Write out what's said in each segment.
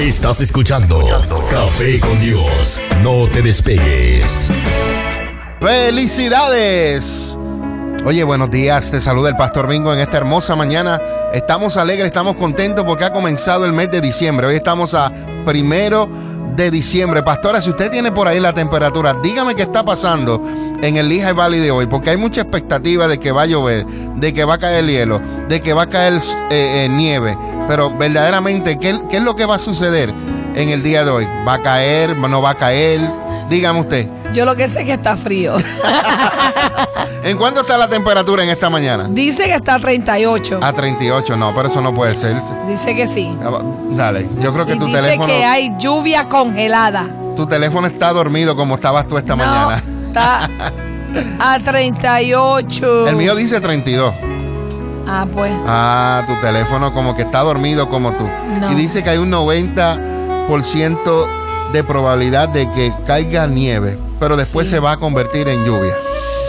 Estás escuchando Café con Dios. No te despegues. ¡Felicidades! Oye, buenos días. Te saluda el Pastor Bingo en esta hermosa mañana. Estamos alegres, estamos contentos porque ha comenzado el mes de diciembre. Hoy estamos a primero de diciembre. Pastora, si usted tiene por ahí la temperatura, dígame qué está pasando en el Lehigh Valley de hoy, porque hay mucha expectativa de que va a llover, de que va a caer hielo, de que va a caer eh, eh, nieve. Pero verdaderamente, ¿qué, ¿qué es lo que va a suceder en el día de hoy? ¿Va a caer? ¿No va a caer? Dígame usted. Yo lo que sé es que está frío. ¿En cuánto está la temperatura en esta mañana? Dice que está a 38. A 38, no, pero eso no puede ser. Dice que sí. Dale, yo creo que Y tu dice teléfono. que hay lluvia congelada. Tu teléfono está dormido como estabas tú esta No, mañana. está a 38. El mío dice 32. Ah, pues. Ah, tu teléfono como que está dormido como tú. No. Y dice que hay un 90% de probabilidad de que caiga nieve, pero después Sí. se va a convertir en lluvia.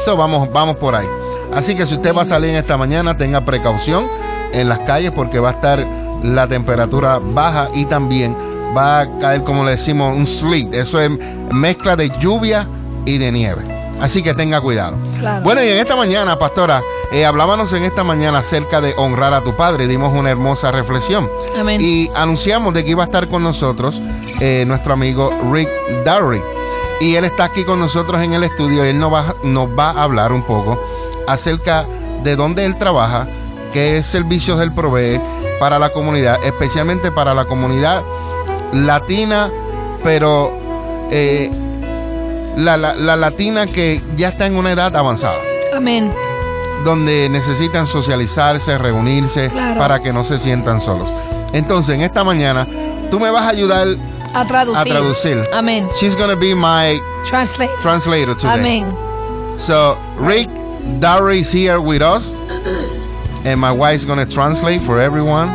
So, vamos, vamos por ahí. Así que si usted va a salir en esta mañana, tenga precaución en las calles porque va a estar la temperatura baja y también va a caer, como le decimos, un sleet. Eso es mezcla de lluvia y de nieve. Así que tenga cuidado. Claro. Bueno, y en esta mañana, pastora, eh, hablábamos en esta mañana acerca de honrar a tu padre. Dimos una hermosa reflexión. Amén. Y anunciamos de que iba a estar con nosotros eh, nuestro amigo Rick Dowry. Y él está aquí con nosotros en el estudio y él nos va, nos va a hablar un poco acerca de dónde él trabaja, qué servicios él provee para la comunidad, especialmente para la comunidad latina, pero eh, la, la- la latina que ya está en una edad avanzada Amén. donde necesitan socializarse, reunirse Claro. para que no se sientan solos. Entonces, en esta mañana, tú me vas a ayudar A traducir. a traducir. Amén. She's gonna be my translator today. Amén. So, Rick Dowry is here with us, and my wife's gonna translate for everyone.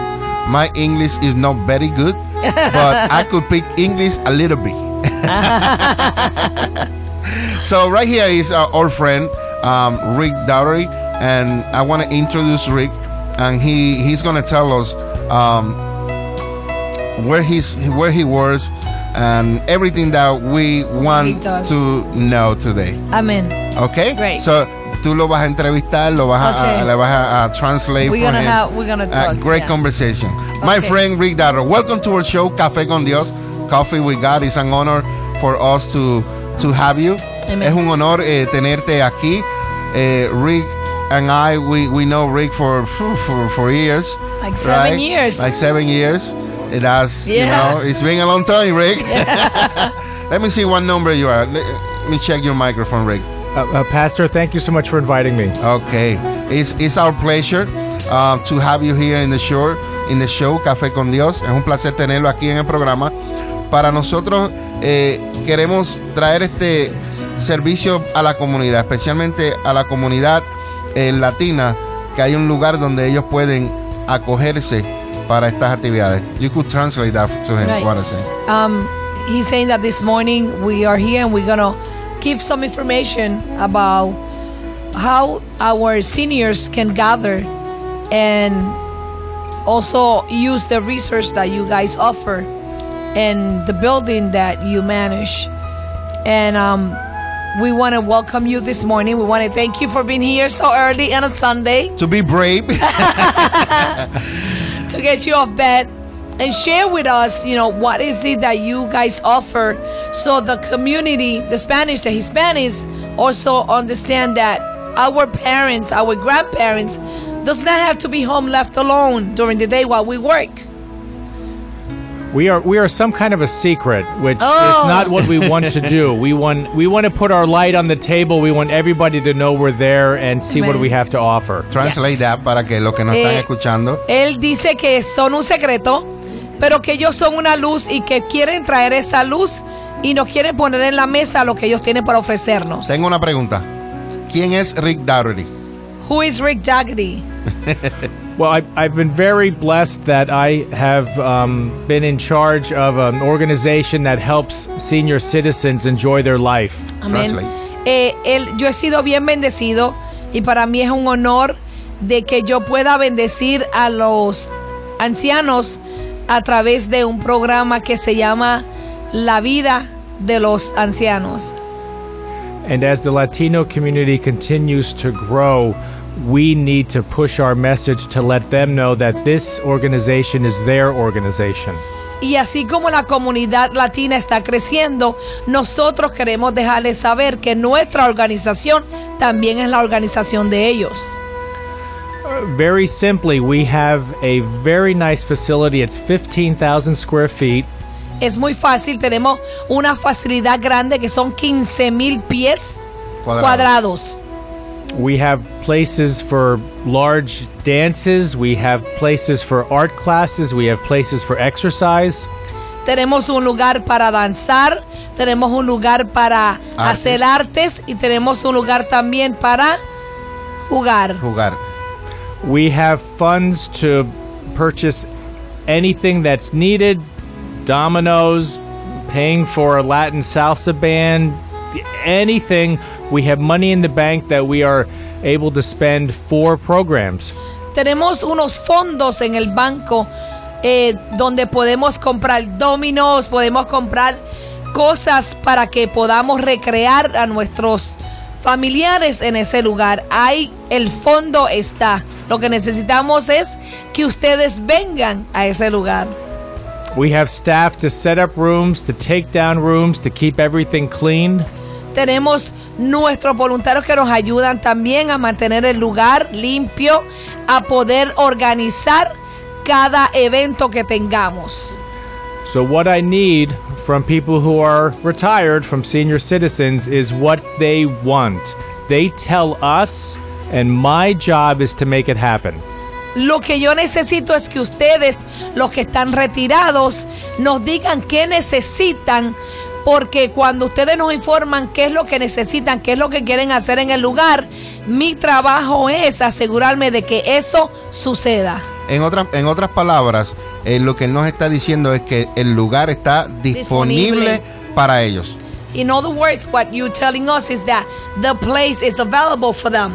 My English is not very good, but I could pick English a little bit. so right here is our old friend um, Rick Dowry, and I want to introduce Rick, and he he's gonna tell us um, where he's where he works and everything that we want to know today. Amén. Okay. Great. So tú lo vas a entrevistar, lo vas a, Okay. a- le vas a, a translate We're for gonna him. have- we're gonna A talk, great yeah. conversation. My friend Rick Darrow, welcome to our show, Café con Dios. Coffee with God. It's an honor for us to to have you. Amen. Es un honor eh, tenerte aquí. Eh, Rick and I, we, we know Rick for for, for years. Like seven right? years. Like seven years. It has, you know, it's been a long time, Rick. Let me see what number you are. Let, let me check your microphone, Rick. Uh, uh, Pastor, thank you so much for inviting me. Okay, it's, it's our pleasure uh, to have you here in the show, in the show Café con Dios. Es un placer tenerlo aquí en el programa. Para nosotros eh, queremos traer este servicio a la comunidad, especialmente a la comunidad eh, latina, que hay un lugar donde ellos pueden acogerse para estas actividades. You could translate that to him. Right. What I say. Um, he's saying that this morning we are here and we're gonna give some information about how our seniors can gather and also use the research that you guys offer and the building that you manage. And um, we want to welcome you this morning. We want to thank you for being here so early on a Sunday To be brave. to get you off bed and share with us, you know, what is it that you guys offer so the community, the Spanish, the Hispanics also understand that our parents, our grandparents does not have to be home left alone during the day while we work. We are we are some kind of a secret, which Oh. is not what we want to do. We want we want to put our light on the table. We want everybody to know we're there and see what we have to offer. Translate Yes. that para que los que nos están Eh, escuchando. Él dice que son un secreto, pero que ellos son una luz y que quieren traer esta luz y nos quieren poner en la mesa lo que ellos tienen para ofrecernos. Tengo una pregunta. ¿Quién es Rick Dougherty? Who is Rick Daggedy? Well, I, I've been very blessed that I have um, been in charge of an organization that helps senior citizens enjoy their life. Amén. Eh, él- yo he sido bien bendecido y para mí es un honor de que yo pueda bendecir a los ancianos a través de un programa que se llama La vida de los ancianos. And as the Latino community continues to grow, we need to push our message to let them know that this organization is their organization. Y así como la comunidad latina está creciendo, nosotros queremos dejarles saber que nuestra organización también es la organización de ellos. Very simply, we have a very nice facility. It's 15,000 square feet. Es muy fácil, tenemos una facilidad grande que son 15 mil pies Cuadrados. cuadrados. We have places for large dances. We have places for art classes. We have places for exercise. Tenemos un lugar para danzar, tenemos un lugar para hacer artes y tenemos un lugar también para jugar. Jugar. We have funds to purchase anything that's needed dominoes, paying for a Latin salsa band, anything. We have money in the bank that we are able to spend for programs. Tenemos unos fondos en el banco eh, donde podemos comprar dominos, podemos comprar cosas para que podamos recrear a nuestros familiares en ese lugar. Ahí el fondo está. Lo que necesitamos es que ustedes vengan a ese lugar. We have staff to set up rooms, to take down rooms, to keep everything clean. Tenemos nuestros voluntarios que nos ayudan también a mantener el lugar limpio, a poder organizar cada evento que tengamos. So, what I need from people who are retired, from senior citizens, is what they want. They tell us, and my job is to make it happen. Lo que yo necesito es que ustedes, los que están retirados, nos digan qué necesitan, porque cuando ustedes nos informan qué es lo que necesitan, qué es lo que quieren hacer en el lugar, mi trabajo es asegurarme de que eso suceda. En, otras en otras palabras, eh, lo que él nos está diciendo es que el lugar está disponible, Disponible. para ellos. In other words, what you're telling us is that the place is available for them.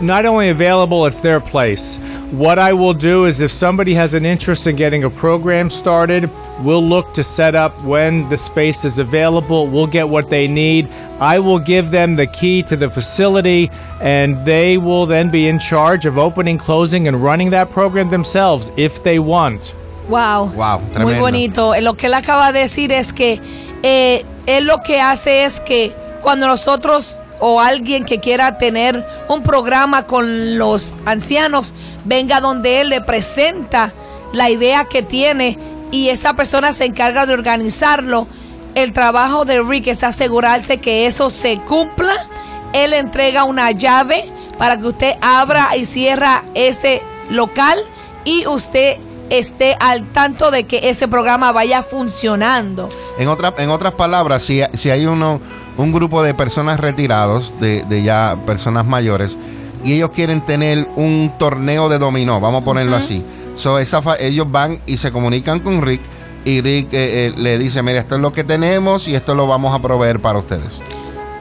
Not only available, it's their place. What I will do is if somebody has an interest in getting a program started, we'll look to set up when the space is available. We'll get what they need. I will give them the key to the facility, and they will then be in charge of opening, closing, and running that program themselves if they want. Wow. Wow, Muy tremendo. bonito. Eh, Lo que él acaba de decir es que eh, él lo que hace es que cuando nosotros o alguien que quiera tener un programa con los ancianos venga donde él le presenta la idea que tiene y esa persona se encarga de organizarlo. El trabajo de Rick es asegurarse que eso se cumpla. Él entrega una llave para que usted abra y cierra este local y usted esté al tanto de que ese programa vaya funcionando. En, en otras palabras, si, si hay uno, un grupo de personas retirados, de, de ya personas mayores, y ellos quieren tener un torneo de dominó, vamos a ponerlo así. So, esa fa- ellos van y se comunican con Rick y Rick eh, eh, le dice, mira, esto es lo que tenemos y esto lo vamos a proveer para ustedes.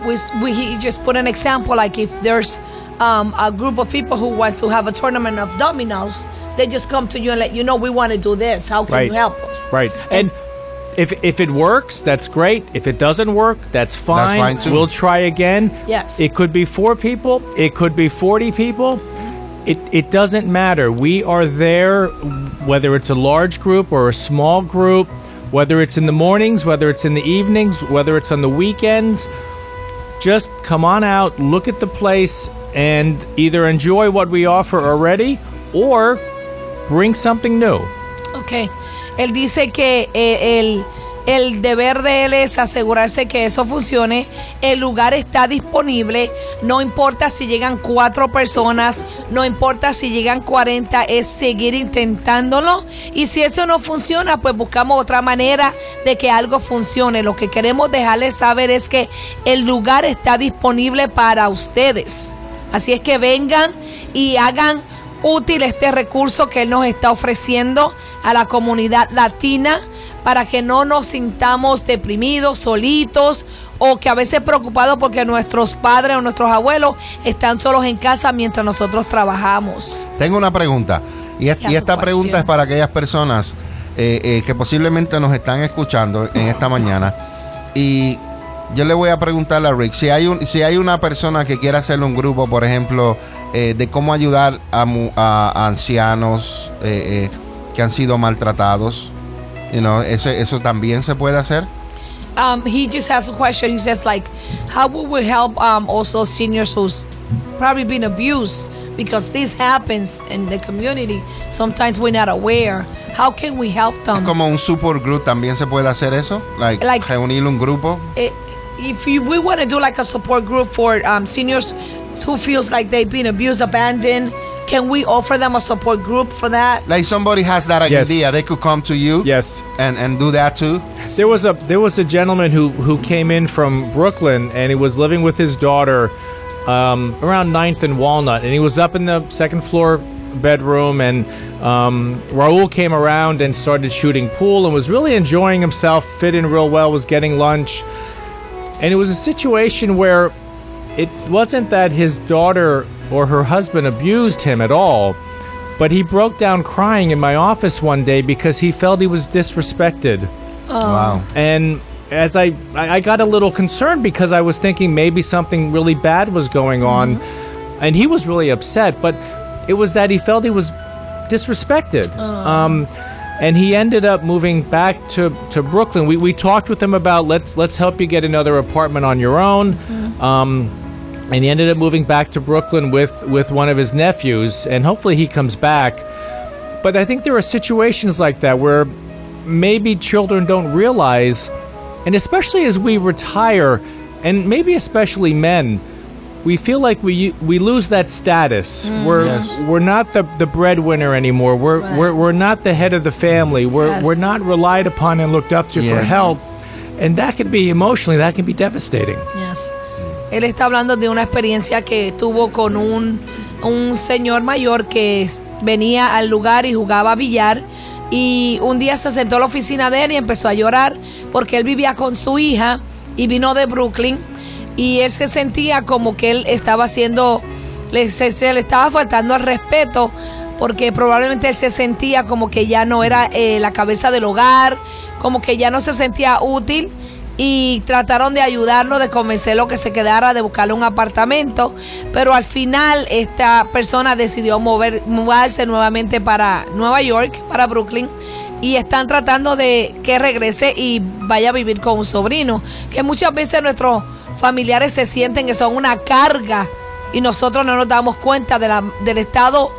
We, we he just put an example like if there's um, a group of people who wants to have a tournament of dominoes, they just come to you and let you know we want to do this. How can Right. you help us? Right. And if if it works, that's great. If it doesn't work, that's fine. fine, too. We'll try again. Yes. It could be 4 people, it could be 40 people. It it doesn't matter. We are there whether it's a large group or a small group, whether it's in the mornings, whether it's in the evenings, whether it's on the weekends. Just come on out, look at the place and either enjoy what we offer already or bring something new. Ok. Él dice que eh, el, el deber de él es asegurarse que eso funcione. El lugar está disponible. No importa si llegan cuatro personas, no importa si llegan 40, es seguir intentándolo. Y si eso no funciona, pues buscamos otra manera de que algo funcione. Lo que queremos dejarles saber es que el lugar está disponible para ustedes. Así es que vengan y hagan útil este recurso que Él nos está ofreciendo a la comunidad latina para que no nos sintamos deprimidos, solitos o que a veces preocupados porque nuestros padres o nuestros abuelos están solos en casa mientras nosotros trabajamos. Tengo una pregunta. Y, es- esta pregunta es para aquellas personas eh, eh, que posiblemente nos están escuchando en esta mañana. Y yo le voy a preguntarle a Rick si hay, un, si hay una persona que quiera hacer un grupo, por ejemplo, eh, de cómo ayudar a, a- a ancianos eh, eh, que han sido maltratados. You know, eso, eso también se puede hacer. Um, he just has a question. He says, like, how would we help um, also seniors who's probably been abused because this happens in the community. Sometimes we're not aware. How can we help them? Como un support group también se puede hacer eso. Like, Like- reunir un grupo. Eh, if you, we want to do like a support group for um, seniors who feels like they've been abused, abandoned, can we offer them a support group for that? Like somebody has that Yes. idea, they could come to you Yes. and, and do that too. There was a there was a gentleman who who came in from Brooklyn and he was living with his daughter um, around 9th and Walnut and he was up in the second floor bedroom and um, Raul came around and started shooting pool and was really enjoying himself, fit in real well, was getting lunch, and it was a situation where it wasn't that his daughter or her husband abused him at all. But he broke down crying in my office one day because he felt he was disrespected. Wow. And as I, I I got a little concerned because I was thinking maybe something really bad was going on, and he was really upset. But it was that he felt he was disrespected. Um, and he ended up moving back to, to Brooklyn. We, we talked with him about let's let's help you get another apartment on your own. Um, and he ended up moving back to Brooklyn with with one of his nephews, and hopefully he comes back. But I think there are situations like that where maybe children don't realize, and especially as we retire, and maybe especially men, we feel like we we lose that status. Mm. We're Yes. we're not the, the breadwinner anymore. We're, Right. we're we're not the head of the family. We're Yes. we're not relied upon and looked up to for Yeah. help, and that can be emotionally that can be devastating. Yes. Él está hablando de una experiencia que tuvo con un, un señor mayor que venía al lugar y jugaba billar. Y un día se sentó a la oficina de él y empezó a llorar porque él vivía con su hija y vino de Brooklyn. Y él se sentía como que él estaba haciendo, le, se, se le estaba faltando al respeto porque probablemente él se sentía como que ya no era eh, la cabeza del hogar, como que ya no se sentía útil y trataron de ayudarlo, de convencerlo que se quedara, de buscarle un apartamento, pero al final esta persona decidió mover, mudarse nuevamente para Nueva York, para Brooklyn, y están tratando de que regrese y vaya a vivir con un sobrino, que muchas veces nuestros familiares se sienten que son una carga y nosotros no nos damos cuenta de la- del estado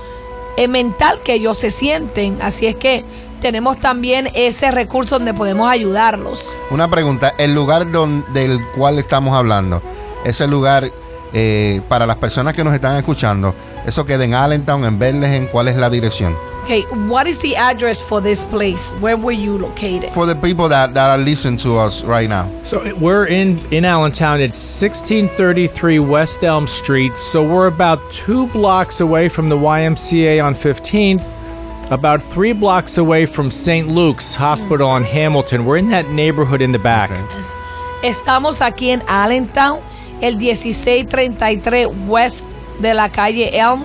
eh, mental que ellos se sienten, así es que tenemos también ese recurso donde podemos ayudarlos. Una pregunta, el lugar don- del cual estamos hablando, ese lugar eh, para las personas que nos están escuchando, eso queda en Allentown, en Bethlehem, ¿cuál es la dirección? Okay, what is the address for this place? Where were you located? For the people that, that are listening to us right now. So we're in in Allentown. It's 1633 West Elm Street. So we're about two blocks away from the YMCA on 15th. About three blocks away from St. Luke's Hospital on Hamilton. We're in that neighborhood in the back. Es- Estamos aquí en Allentown, el 1633 West de la calle Elm,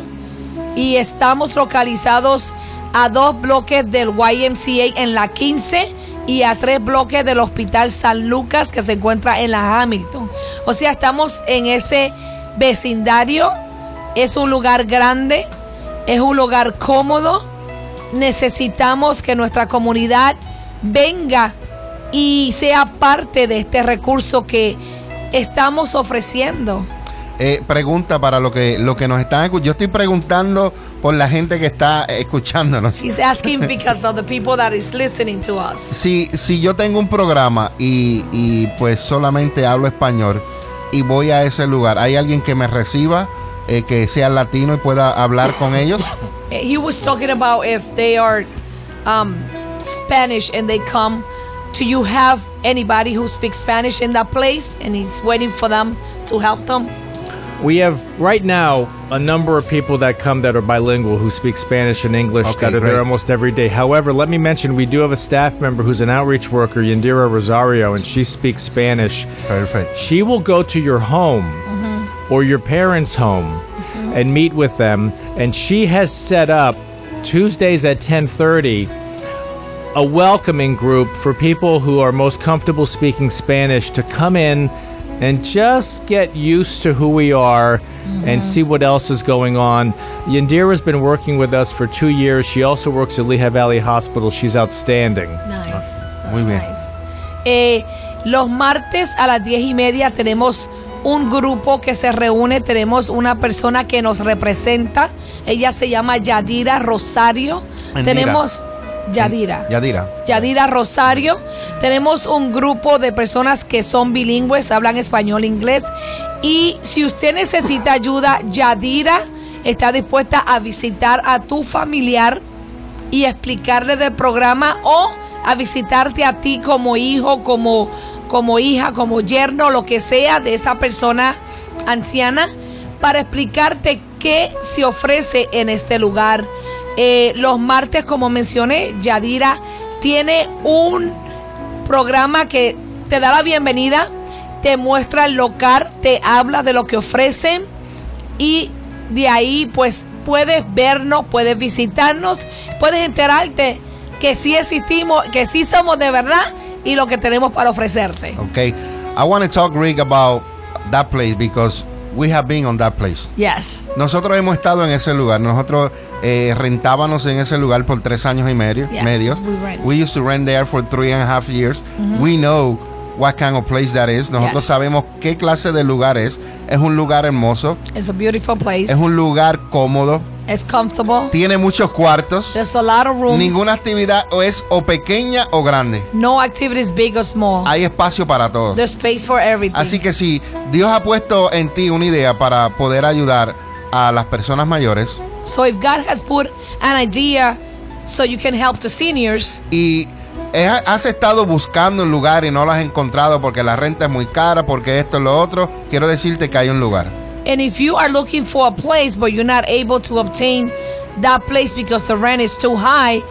y estamos localizados a dos bloques del YMCA en la 15 y a tres bloques del Hospital San Lucas que se encuentra en la Hamilton. O sea, estamos en ese vecindario. Es un lugar grande, es un lugar cómodo. Necesitamos que nuestra comunidad venga y sea parte de este recurso que estamos ofreciendo. Eh, pregunta para lo que, lo que nos están escuchando. Yo estoy preguntando por la gente que está escuchándonos. He's asking because of the people that is listening to us. Si, si yo tengo un programa y, y pues solamente hablo español y voy a ese lugar, ¿hay alguien que me reciba, eh, que sea latino y pueda hablar con ellos? He was talking about if they are um, Spanish and they come, do you have anybody who speaks Spanish in that place and he's waiting for them to help them? We have right now a number of people that come that are bilingual who speak Spanish and English Okay, that are great. there almost every day. However, let me mention we do have a staff member who's an outreach worker, Yandira Rosario, and she speaks Spanish. Perfect. She will go to your home or your parents' home and meet with them. And she has set up Tuesdays at 10:30 a welcoming group for people who are most comfortable speaking Spanish to come in and just get used to who we are and see what else is going on. Yandira's been working with us for two years. She also works at Lehigh Valley Hospital. She's outstanding. Nice. That's Muy bien. nice. Eh, los martes a las diez y media tenemos un grupo que se reúne. Tenemos una persona que nos representa. Ella se llama Yadira Rosario. Tenemos Yadira. Yadira. Yadira Rosario. Tenemos un grupo de personas que son bilingües, hablan español, inglés. Y si usted necesita ayuda, Yadira está dispuesta a visitar a tu familiar y explicarle del programa o a visitarte a ti como hijo, como, como hija, como yerno, lo que sea de esa persona anciana, para explicarte qué se ofrece en este lugar. Eh, los martes, como mencioné, Yadira tiene un programa que te da la bienvenida, te muestra el local, te habla de lo que ofrecen y de ahí pues puedes vernos, puedes visitarnos, puedes enterarte que sí existimos, que sí somos de verdad y lo que tenemos para ofrecerte. Okay. I want to talk, Rick, about that place because we have been on that place. Yes. Nosotros hemos estado en ese lugar. Nosotros eh, rentábamos en ese lugar por tres años y medio. Yes, medios. we rent. We used to rent there for three and a half years. We know what kind of place that is. Nosotros Yes. sabemos qué clase de lugar es. Es un lugar hermoso. It's a beautiful place. Es un lugar cómodo. It's comfortable. Tiene muchos cuartos. There's a lot of rooms. Ninguna actividad es o pequeña o grande. No activities big or small. Hay espacio para todo. There's space for everything. Así que si Dios ha puesto en ti una idea para poder ayudar a las personas mayores so if God has put an idea so you can help the seniors y has estado buscando un lugar y no lo has encontrado porque la renta es muy cara, porque esto y lo otro, quiero decirte que hay un lugar. And if you are looking for a place but you're not able to obtain that place because the rent is too high,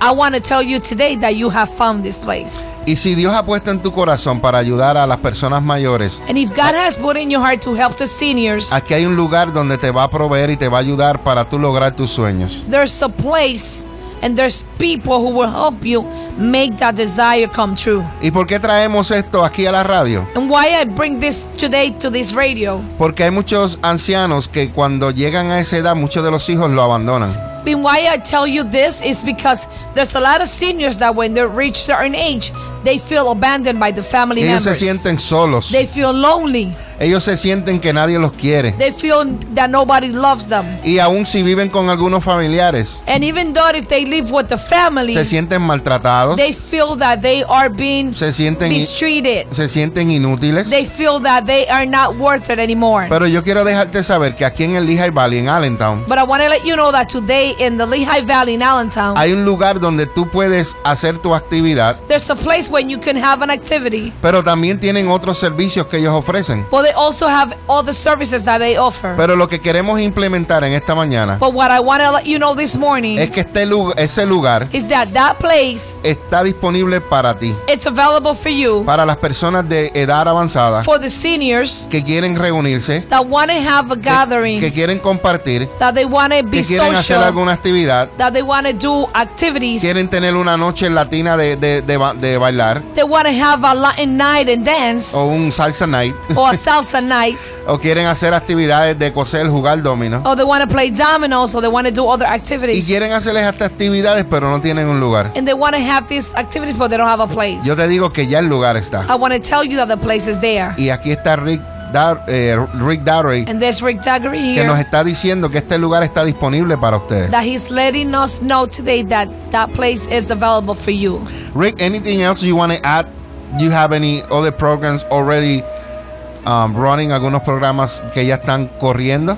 I want to tell you today that you have found this place. Y si Dios ha puesto en tu corazón para ayudar a las personas mayores, And if God has put in your heart to help the seniors, aquí hay un lugar donde te va a proveer y te va a ayudar para tú lograr tus sueños. there's a place and there's people who will help you make that desire come true. ¿Y por qué traemos esto aquí a la radio? And why I bring this today to this radio? Porque hay muchos ancianos que cuando llegan a esa edad, muchos de los hijos lo abandonan. And why I tell you this is because there's a lot of seniors that when they reach certain age, they feel abandoned by the family Ellos se members. sienten solos. They feel lonely. Ellos se sienten que nadie los quiere. They feel that nobody loves them. Y aún si viven con algunos familiares, And even though if they live with the family, se sienten maltratados, they feel that they are being se sienten, mistreated. se sienten inútiles. They feel that they are not worth it anymore. Pero yo quiero dejarte saber que aquí en el Lehigh Valley, en Allentown, But I want to let you know that today in the Lehigh Valley in Allentown, hay un lugar donde tú puedes hacer tu actividad, there's a place where you can have an activity, pero también tienen otros servicios que ellos ofrecen. but they also have all the services that they offer. Pero lo que queremos implementar en esta mañana But what I want to let you know this morning es que este lu- ese lugar is that that place está disponible para ti, it's available for you para las personas de edad avanzada for the seniors que quieren reunirse, that want to have a gathering, que quieren compartir, that they want to be que quieren hacer alguna actividad, that they want to do activities, quieren tener una noche latina de, de, de ba- de bailar they want to have a Latin night and dance o un salsa night, or a salsa night, o quieren hacer actividades de coser, jugar domino. or they want to play dominoes, or they want to do other Y activities. quieren hacerles estas actividades, pero no tienen un lugar. And they want to have these activities, but they don't have a place. Yo te digo que ya el lugar está. I want to tell you that the place is there. Y aquí está Rick, Dar- eh, Rick Dowry, And there's Rick Daggery que nos here está diciendo que este lugar está disponible para ustedes. that he's letting us know today that that place is available for you. Rick, anything else you want to add? Do you have any other programs already um, running? Algunos programas que ya están corriendo.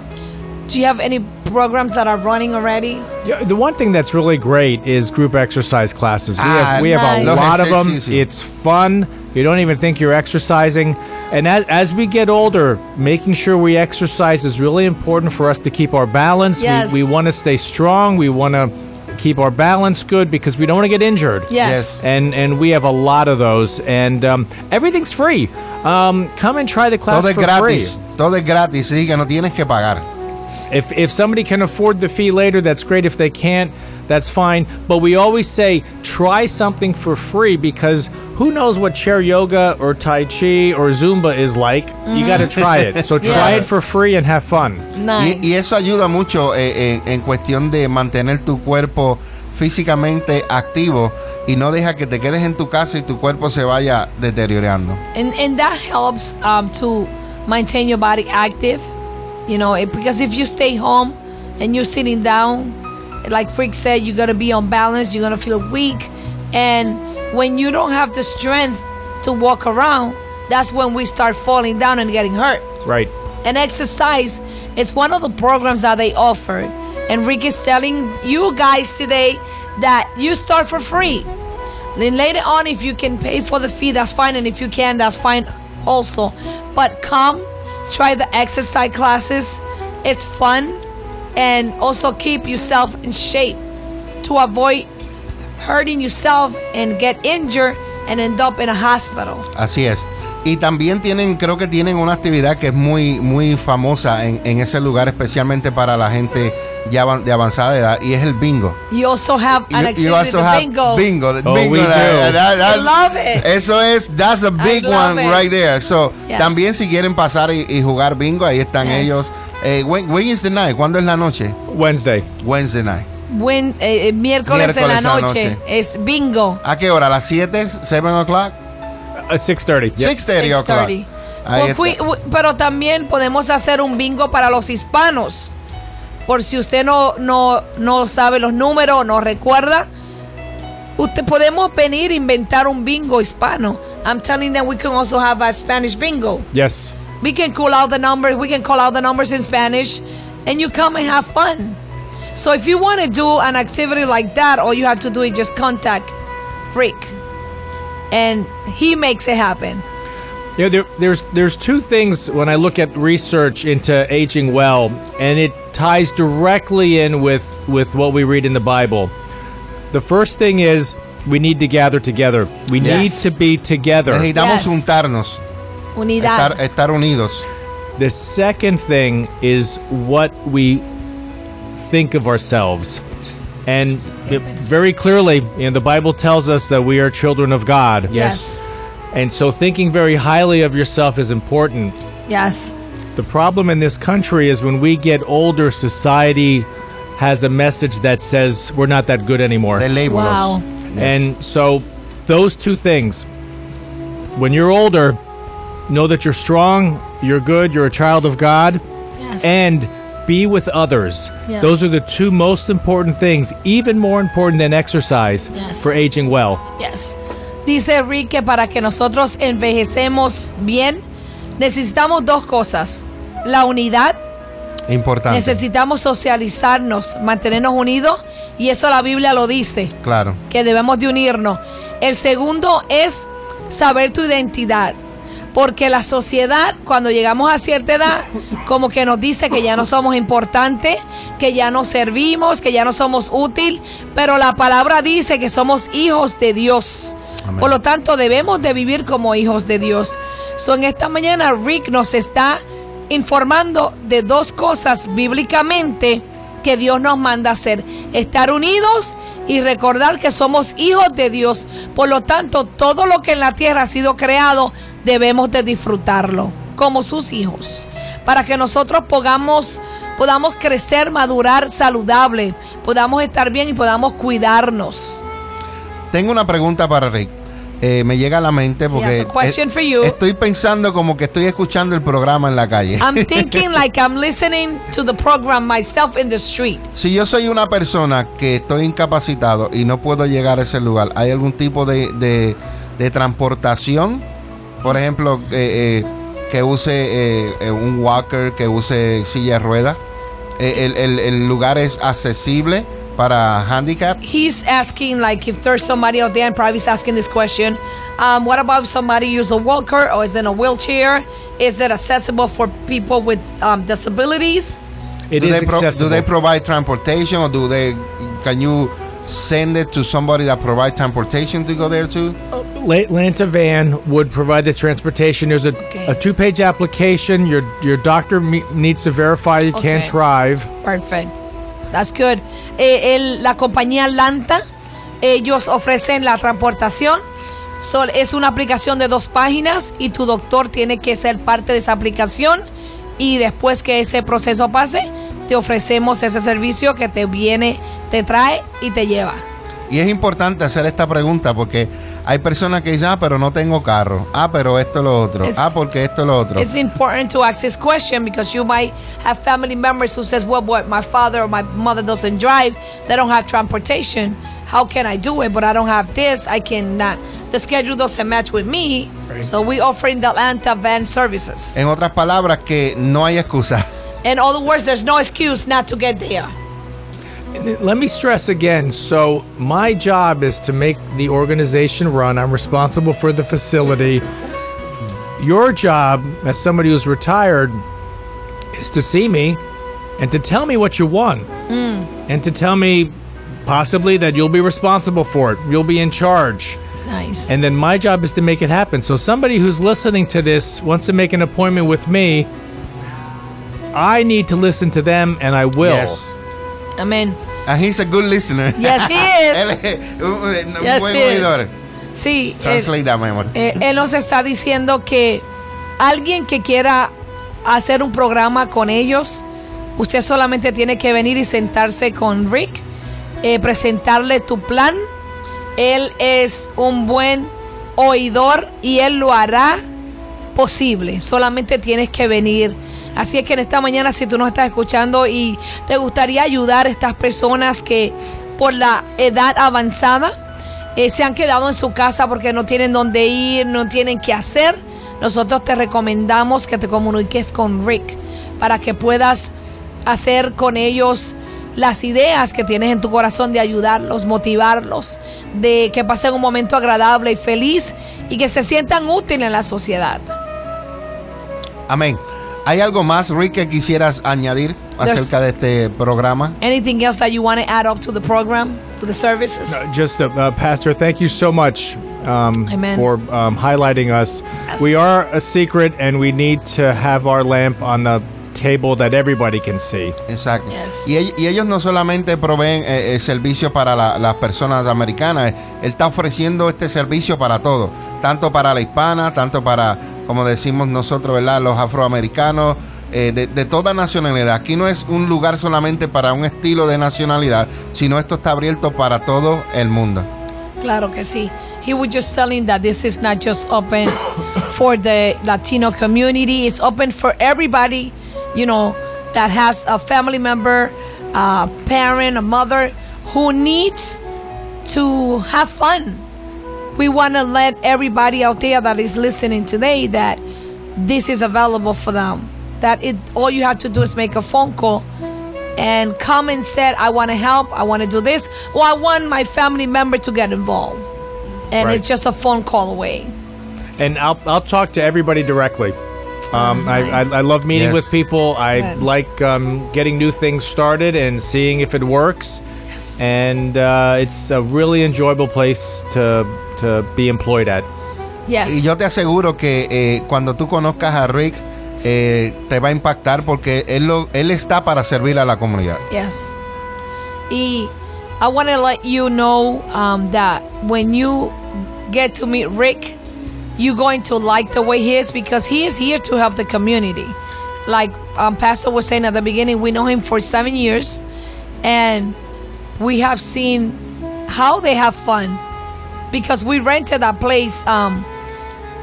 Do you have any programs that are running already? Yeah, the one thing that's really great is group exercise classes. We Ah, have we have a lot of them. It's fun. You don't even think you're exercising. And as, as we get older, making sure we exercise is really important for us to keep our balance. Yes. We, we want to stay strong. We want to keep our balance good because we don't want to get injured. Yes. And and we have a lot of those. And um, everything's free. Um, come and try the class Todo es for gratis. free. Todo es gratis, sí, que no tienes que pagar. If if somebody can afford the fee later, that's great. If they can't, that's fine. But we always say try something for free because who knows what chair yoga or tai chi or zumba is like. You got to try it. So try it for free and have fun. Nice. Y, y eso ayuda mucho eh, en, en cuestión de mantener tu cuerpo físicamente activo y no deja que te quedes en tu casa y tu cuerpo se vaya deteriorando. and and that helps um, to maintain your body active you know it, because if you stay home and you're sitting down like freak said you're gonna be unbalanced you're gonna feel weak. And when you don't have the strength to walk around that's when we start falling down and getting hurt. Right. and exercise it's one of the programs that they offer. And rick is telling you guys today that you start for free. Then later on if you can pay for the fee that's fine. And if you can that's fine also. But come try the exercise classes it's fun and also keep yourself in shape to avoid hurting yourself and get injured and end up in a hospital Así es. Y también tienen, creo que tienen una actividad que es muy, muy famosa en, en ese lugar, especialmente para la gente ya de avanzada edad, y es el bingo. you also have an You- activity you also have bingo bingo. Oh, bingo, we that- do. that- that's- love it. Eso es, that's a big one it. right there. So, Yes. también si quieren pasar y, y jugar bingo, ahí están Yes. ellos. Eh, when, when is the night? ¿Cuándo es la noche? Wednesday. Wednesday night. When, eh, eh, miércoles, de la Miércoles la noche, noche. es bingo ¿A qué hora? ¿A las 7? ¿7 o'clock? Uh, 6:30. Yep. 6.30 o'clock. 6:30. Ahí está. we- we- pero también podemos hacer un bingo para los hispanos. Por si usted no, no, no sabe los números, no recuerda. Usted podemos venir a inventar un bingo hispano. I'm telling them we can also have a Spanish bingo. Yes. We can call out the numbers. We can call out the numbers in Spanish, and you come and have fun. So if you want to do an activity like that, all you have to do is just contact Freak, and he makes it happen. Know, there, there's there's two things when I look at research into aging well, and it ties directly in with with what we read in the Bible. The first thing is we need to gather together. We Yes. need to be together. Necesitamos Yes. juntarnos, Unidad. estar, estar unidos. The second thing is what we think of ourselves. And it- very clearly, you know, the Bible tells us that we are children of God. yes. And so thinking very highly of yourself is important. Yes. The problem in this country is when we get older, society has a message that says we're not that good anymore. De labels. Wow. And so, those two things, when you're older, know that you're strong, you're good, you're a child of God, Yes. and be with others. Yes. Those are the two most important things, even more important than exercise Yes. for aging well. Yes. Dice Rick que para que nosotros envejecemos bien, necesitamos dos cosas. La unidad, Importante. necesitamos socializarnos, mantenernos unidos, y eso la Biblia lo dice, Claro. que debemos de unirnos. El segundo es saber tu identidad. Porque la sociedad, cuando llegamos a cierta edad, como que nos dice que ya no somos importantes, que ya no servimos, que ya no somos útil, pero la palabra dice que somos hijos de Dios. Amén. Por lo tanto, debemos de vivir como hijos de Dios. So, en esta mañana Rick nos está informando de dos cosas bíblicamente que Dios nos manda hacer. Estar unidos y recordar que somos hijos de Dios. Por lo tanto, todo lo que en la tierra ha sido creado, debemos de disfrutarlo como sus hijos. Para que nosotros podamos, podamos crecer, madurar saludable, podamos estar bien y podamos cuidarnos. Tengo una pregunta para Rick. Eh, me llega a la mente porque Yes, eh, for you. estoy pensando como que estoy escuchando el programa en la calle. I'm thinking like I'm listening to the program myself in the street. si yo soy una persona que estoy incapacitado y no puedo llegar a ese lugar, ¿hay algún tipo de, de- de transportación? Por ejemplo, eh, eh, que use un walker, que use silla de ruedas. El, el- el lugar es accesible para handicap. He's asking like if there's somebody out there and probably is asking this question. Um, what about if somebody use a walker or is in a wheelchair? Is that accessible for people with um, disabilities? It do, is they pro- do they provide transportation or do they can you send it to somebody that provide transportation to go there too? Atlanta Van would provide the transportation. There's a, Okay. a two-page application. Your your doctor me- needs to verify you can't drive. Perfect. That's good. Eh, el- la compañía Atlanta, ellos ofrecen la transportación. Sol- es una aplicación de dos páginas y tu doctor tiene que ser parte de esa aplicación. Y después que ese proceso pase, te ofrecemos ese servicio que te viene, te trae y te lleva. Y es importante hacer esta pregunta porque hay personas que dicen, ah, pero no tengo carro. Ah, pero esto lo otro. Es- ah, porque esto lo otro. It's important to ask this question because you might have family members who says, "Well, but my father or my mother doesn't drive; they don't have transportation. How can I do it? But I don't have this. I cannot. The schedule doesn't match with me. So we offering the Atlanta van services. En otras palabras, que no hay excusa. In other words, there's no excuse not to get there. Let me stress again. So my job is to make the organization run. I'm responsible for the facility. Your job, as somebody who's retired, is to see me and to tell me what you want, mm. and to tell me possibly that you'll be responsible for it. You'll be in charge. Nice. And then my job is to make it happen. So somebody who's listening to this wants to make an appointment with me. I need to listen to them, and I will. Yes. Amen. And he's a good listener. Yes, he Él is. es un, un Yes, buen oidor. Sí. Translate that, mi amor. Eh, él nos está diciendo que alguien que quiera hacer un programa con ellos, usted solamente tiene que venir y sentarse con Rick, eh, presentarle tu plan. Él es un buen oidor y él lo hará posible. Solamente tienes que venir. Así es que en esta mañana, si tú nos estás escuchando y te gustaría ayudar a estas personas que por la edad avanzada eh, se han quedado en su casa porque no tienen dónde ir, no tienen qué hacer, nosotros te recomendamos que te comuniques con Rick para que puedas hacer con ellos las ideas que tienes en tu corazón de ayudarlos, motivarlos, de que pasen un momento agradable y feliz y que se sientan útiles en la sociedad. Amén. ¿Hay algo más, Rick, que quisieras añadir There's- de este programa? Anything else that you want to add up to the program, to the services? Uh, Just, uh, uh, Pastor, thank you so much um, Amen. for um, highlighting us. Yes. We are a secret, and we need to have our lamp on the table that everybody can see. Exacto. Yes. Y, y ellos no solamente proveen eh, eh, servicio para la- las personas americanas, eh, él está ofreciendo este servicio para todos, tanto para la hispana, tanto para, como decimos nosotros, ¿verdad? Los afroamericanos, eh, de, de toda nacionalidad. Aquí no es un lugar solamente para un estilo de nacionalidad, sino esto está abierto para todo el mundo. Claro que sí. He was just telling that this is not just open for the Latino community, it's open for everybody, you know, that has a family member, a parent, a mother who needs to have fun. We want to let everybody out there that is listening today that this is available for them. That it all you have to do is make a phone call and come and said, I want to help, I want to do this, or I want my family member to get involved. And Right. it's just a phone call away. And I'll, I'll talk to everybody directly. Um, I, Nice. I, I love meeting Yes. with people. I Good. like um, getting new things started and seeing if it works. Yes. And uh, it's a really enjoyable place to, to be employed at. Yes. Y yo te aseguro que eh, cuando tú conozcas a Rick, eh, te va a impactar porque él, lo, él está para servir a la comunidad. Yes. Y I want to let you know um, that when you get to meet Rick, you're going to like the way he is because he is here to help the community. Like um, Pastor was saying at the beginning, we know him for seven years, and we have seen how they have fun because we rented that place um,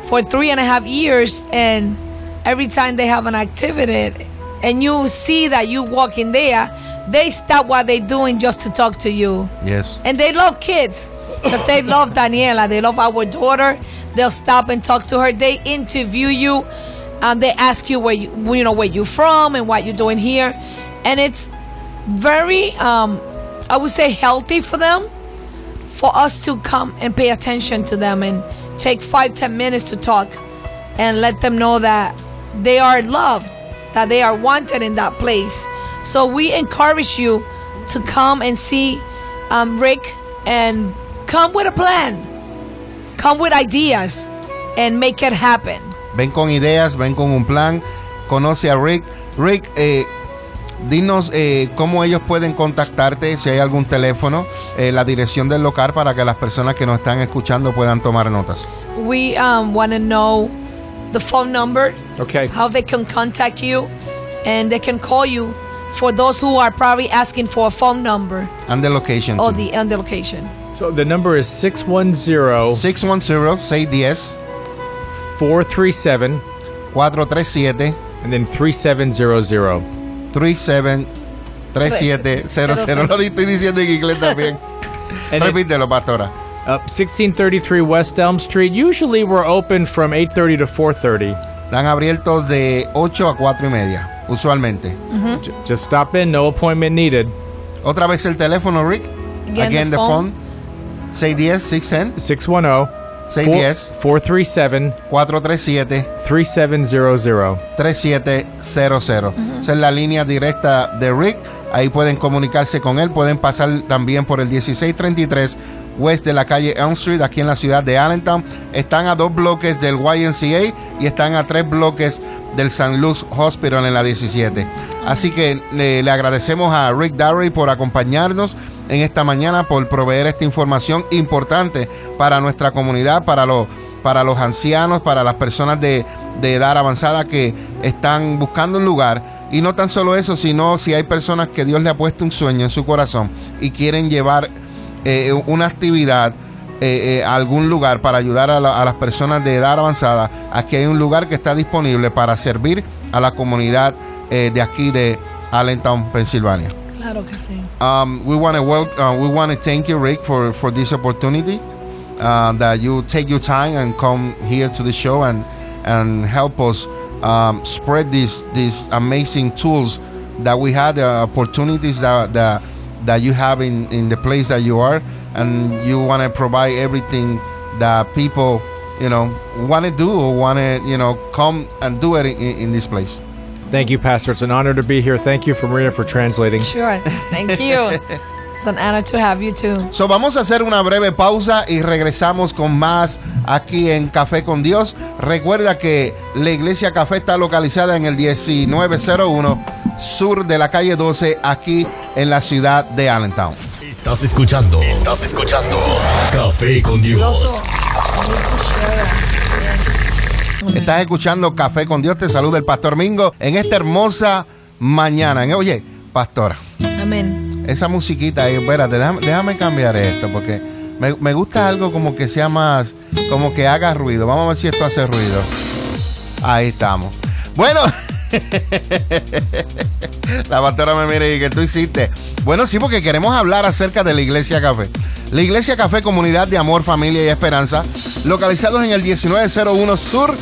for three and a half years, and every time they have an activity, and you see that you walk in there, they stop what they're doing just to talk to you. Yes. And they love kids because they love Daniela. They love our daughter. They'll stop and talk to her. They interview you. And they ask you where you, you know, where you're from and what you're doing here. And it's very, um, I would say, healthy for them for us to come and pay attention to them and take five, ten minutes to talk and let them know that they are loved, that they are wanted in that place. So we encourage you to come and see um, Rick and come with a plan, come with ideas, and make it happen. Ven con ideas, ven con un plan. Conoce a Rick. Rick, eh, dinos eh, cómo ellos pueden contactarte, si hay algún teléfono, eh, la dirección del local para que las personas que nos están escuchando puedan tomar notas. We um, want to know the phone number, Okay. how they can contact you, and they can call you for those who are probably asking for a phone number And the location. or too. the and the location. So the number is 610 610-610 437 437 and then 3700. 373700. Lo estoy diciendo en inglés también. And Repítelo, pastora. uh, 1633 West Elm Street. Usually we're open from 8:30 to 4:30. Están abiertos de 8 a 4 y media, usualmente. J- Just stop in, no appointment needed. Otra vez el teléfono, Rick. Again, the phone. 610 610 610 610 437 437 3700. 3700. Esa es la línea directa de Rick. Ahí pueden comunicarse con él. Pueden pasar también por el 1633 West de la calle Elm Street, aquí en la ciudad de Allentown. Están a dos bloques del YNCA y están a tres bloques del San Luke's Hospital en la 17. Así que le, le agradecemos a Rick Darry por acompañarnos en esta mañana, por proveer esta información importante para nuestra comunidad, para los para los ancianos, para las personas de, de edad avanzada que están buscando un lugar. Y no tan solo eso, sino si hay personas que Dios le ha puesto un sueño en su corazón y quieren llevar eh, una actividad eh, eh, a algún lugar para ayudar a, la- a las personas de edad avanzada, aquí hay un lugar que está disponible para servir a la comunidad eh, de aquí de Allentown, Pensilvania. Claro que sí. Um, we want to wel- uh, we want to thank you, Rick, for for this opportunity. Uh, that you take your time and come here to the show and and help us um, spread these these amazing tools that we had, the opportunities that that that you have in in the place that you are, and you want to provide everything that people you know want to do or want to you know come and do it in, in this place. Thank you, Pastor. It's an honor to be here. Thank you for Marina for translating. Sure. Thank you. it's an honor to have you too. So, vamos a hacer una breve pausa y regresamos con más aquí en Café con Dios. Recuerda que la Iglesia Café está localizada en el 1901 sur de la calle 12 aquí en la ciudad de Allentown. Estás escuchando. Estás escuchando. Café con Dios. Estás escuchando Café con Dios. Te saluda el Pastor Mingo en esta hermosa mañana. Oye, pastora, Amén. esa musiquita ahí, espérate, déjame, déjame cambiar esto porque me, me gusta algo como que sea más, como que haga ruido. Vamos a ver si esto hace ruido. Ahí estamos. Bueno, la pastora me mira y que tú hiciste. Bueno, sí, porque queremos hablar acerca de la Iglesia Café. La Iglesia Café, comunidad de amor, familia y esperanza, localizados en el 1901 sur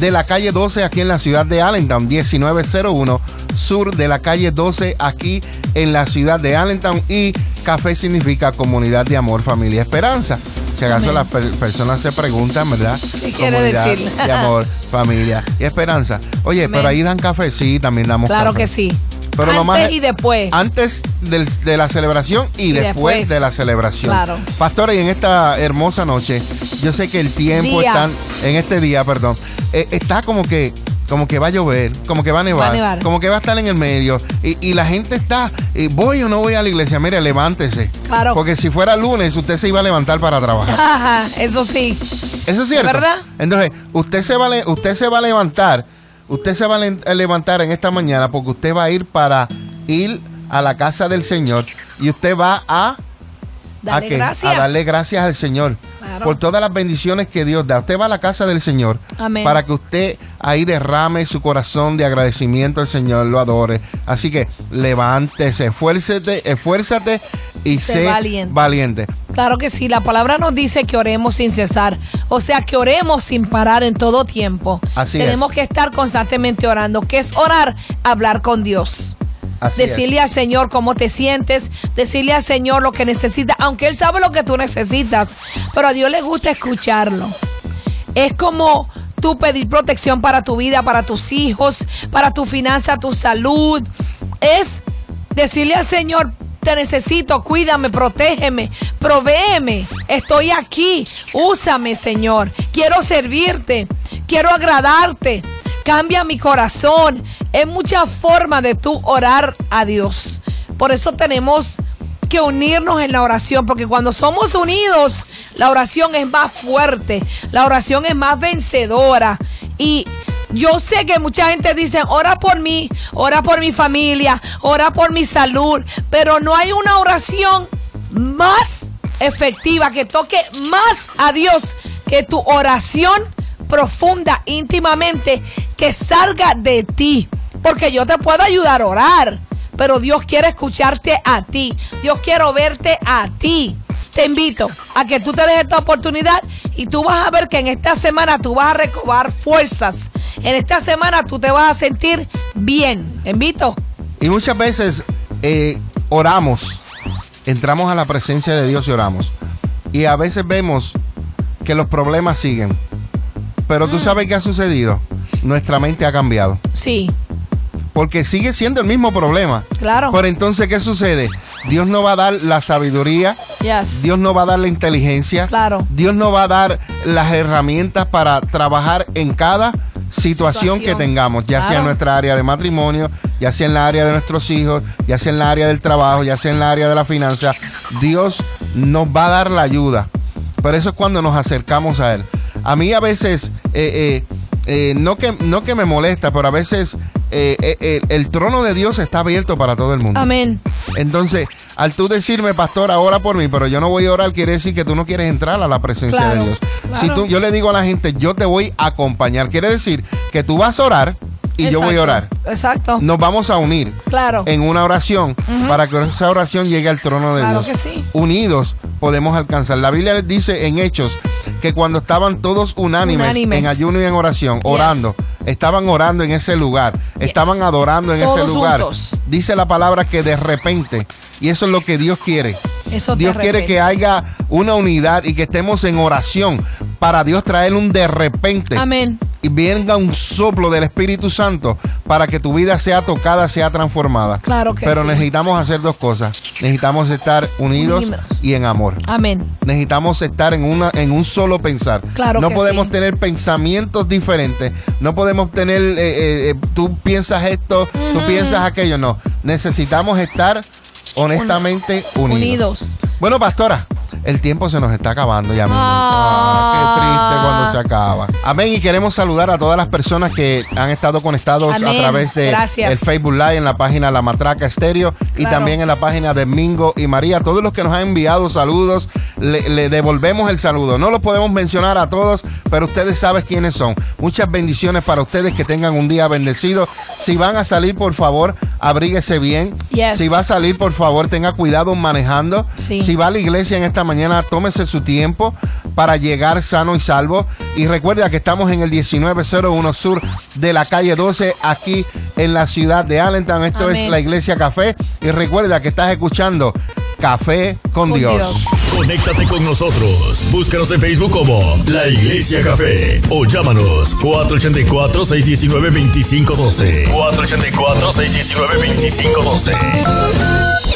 de la calle 12 aquí en la ciudad de Allentown. 1901 sur de la calle 12 aquí en la ciudad de Allentown. Y café significa comunidad de amor, familia y esperanza. Si acaso las per- personas se preguntan, ¿verdad? ¿Qué quiere Comunidad decir? De amor, familia y esperanza. Oye, Amén. pero ahí dan café, sí, también damos Claro café. que sí. Pero lo Antes más- y después. Antes del- de la celebración y, Y después, después. de la celebración. Claro. Pastora, y en esta hermosa noche, yo sé que el tiempo Día. está, en este día, perdón, eh, está como que, como que va a llover, como que va a nevar, Va a nevar. como que va a estar en el medio. Y, y la gente está, eh, voy o no voy a la iglesia, mire, levántese. Claro. Porque si fuera lunes, usted se iba a levantar para trabajar. Ajá, eso sí. Eso es cierto. ¿Verdad? Entonces, usted se va usted se va a levantar, usted se va a levantar en esta mañana porque usted va a ir para ir a la casa del Señor y usted va a Dale ¿a qué? gracias. A darle gracias al Señor Claro. por todas las bendiciones que Dios da. Usted va a la casa del Señor Amén. para que usted ahí derrame su corazón de agradecimiento al Señor, lo adore. Así que levántese, esfuérzate, esfuérzate y Sé sé valiente. valiente. Claro que sí, la palabra nos dice que oremos sin cesar, o sea, que oremos sin parar en todo tiempo. Así Tenemos es. que estar constantemente orando. ¿Qué es orar? Hablar con Dios. Decirle al Señor cómo te sientes, decirle al Señor lo que necesitas, aunque Él sabe lo que tú necesitas, pero a Dios le gusta escucharlo. Es como tú pedir protección para tu vida, para tus hijos, para tu finanza, tu salud. Es decirle al Señor, te necesito, cuídame, protégeme, provéeme. Estoy aquí, úsame, Señor. Quiero servirte, quiero agradarte. Cambia mi corazón. Es mucha forma de tú orar a Dios. Por eso tenemos que unirnos en la oración, porque cuando somos unidos, la oración es más fuerte, la oración es más vencedora. Y yo sé que mucha gente dice, ora por mí, ora por mi familia, ora por mi salud, pero no hay una oración más efectiva que toque más a Dios que tu oración profunda, íntimamente, que salga de ti. Porque yo te puedo ayudar a orar pero Dios quiere escucharte a ti. Dios quiere verte a ti. Te invito a que tú te des esta oportunidad y tú vas a ver que en esta semana tú vas a recobrar fuerzas. En esta semana tú te vas a sentir bien. Te invito. Y muchas veces eh, oramos, entramos a la presencia de Dios y oramos. Y a veces vemos que los problemas siguen. Pero tú mm. sabes qué ha sucedido. Nuestra mente ha cambiado. Sí porque sigue siendo el mismo problema. Claro. Pero entonces, ¿qué sucede? Dios no va a dar la sabiduría. Dios no va a dar la inteligencia. Claro. Dios no va a dar las herramientas para trabajar en cada situación, que tengamos, ya sea en nuestra área de matrimonio, ya sea en la área de nuestros hijos, ya sea en la área del trabajo, ya sea en la área de la finanza. Dios nos va a dar la ayuda. Pero eso es cuando nos acercamos a Él. A mí a veces, eh, eh, eh, no, que, no que me molesta, pero a veces el trono de Dios está abierto para todo el mundo. Amén. Entonces, al tú decirme, pastor, ora por mí, pero yo no voy a orar, quiere decir que tú no quieres entrar a la presencia de Dios. Si tú, yo le digo a la gente, yo te voy a acompañar, quiere decir que tú vas a orar y yo voy a orar. Exacto. Nos vamos a unir claro. en una oración para que esa oración llegue al trono de claro Dios. Que sí. Unidos podemos alcanzar. La Biblia dice en Hechos que cuando estaban todos unánimes, en ayuno y en oración, orando, estaban orando en ese lugar, estaban adorando en ese lugar. Dice la palabra que de repente, y eso es lo que Dios quiere. Dios quiere que haya una unidad y que estemos en oración para Dios traer un de repente. Amén y venga un soplo del Espíritu Santo para que tu vida sea tocada, sea transformada. Claro que Pero necesitamos hacer dos cosas. Necesitamos estar unidos y en amor. Amén. Necesitamos estar en una en un solo pensar. Claro no podemos tener pensamientos diferentes. No podemos tener eh, eh, eh, tú piensas esto, tú piensas aquello, no. Necesitamos estar honestamente unidos. unidos. Bueno, pastora, el tiempo se nos está acabando ya mismo. Ah, qué triste cuando se acaba. Amén. Y queremos saludar a todas las personas que han estado conectados a través de el Facebook Live en la página La Matraca Estéreo y también en la página de Mingo y María. Todos los que nos han enviado saludos, le, devolvemos el saludo. No los podemos mencionar a todos, pero ustedes saben quiénes son. Muchas bendiciones para ustedes que tengan un día bendecido. Si van a salir, por favor, abríguese bien. Si va a salir, por favor, tenga cuidado manejando. Si va a la iglesia en esta mañana, tómese su tiempo para llegar sano y salvo. Y recuerda que estamos en el 1901 Sur de la calle 12, aquí en la ciudad de Allentown. Esto es la Iglesia Café. Y recuerda que estás escuchando Café con, Dios. Conéctate con nosotros. Búscanos en Facebook como La Iglesia Café o llámanos 484-619-2512. 484-619-2512.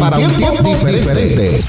para un tiempo diferente.